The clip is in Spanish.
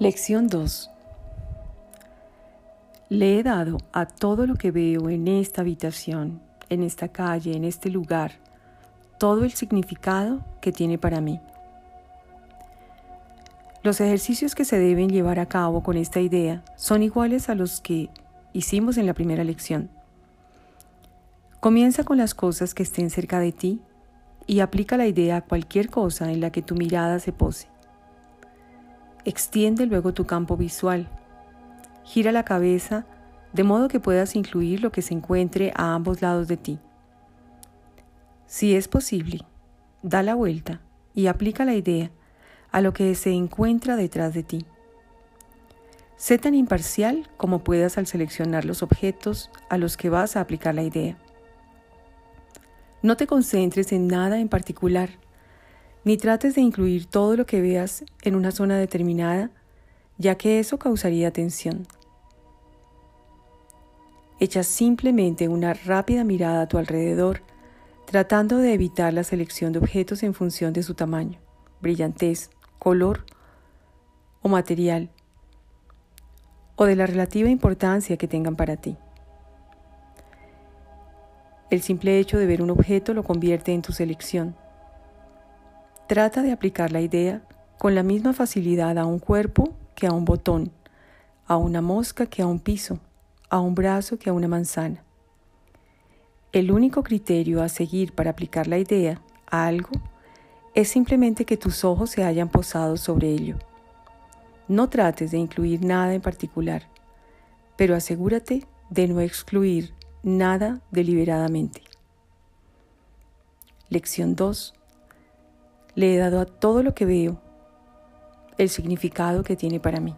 Lección 2. Le he dado a todo lo que veo en esta habitación, en esta calle, en este lugar, todo el significado que tiene para mí. Los ejercicios que se deben llevar a cabo con esta idea son iguales a los que hicimos en la primera lección. Comienza con las cosas que estén cerca de ti y aplica la idea a cualquier cosa en la que tu mirada se pose. Extiende luego tu campo visual. Gira la cabeza de modo que puedas incluir lo que se encuentre a ambos lados de ti. Si es posible, da la vuelta y aplica la idea a lo que se encuentra detrás de ti. Sé tan imparcial como puedas al seleccionar los objetos a los que vas a aplicar la idea. No te concentres en nada en particular ni trates de incluir todo lo que veas en una zona determinada, ya que eso causaría tensión. Echa simplemente una rápida mirada a tu alrededor, tratando de evitar la selección de objetos en función de su tamaño, brillantez, color o material, o de la relativa importancia que tengan para ti. El simple hecho de ver un objeto lo convierte en tu selección. Trata de aplicar la idea con la misma facilidad a un cuerpo que a un botón, a una mosca que a un piso, a un brazo que a una manzana. El único criterio a seguir para aplicar la idea a algo es simplemente que tus ojos se hayan posado sobre ello. No trates de incluir nada en particular, pero asegúrate de no excluir nada deliberadamente. Lección 2 le he dado a todo lo que veo el significado que tiene para mí.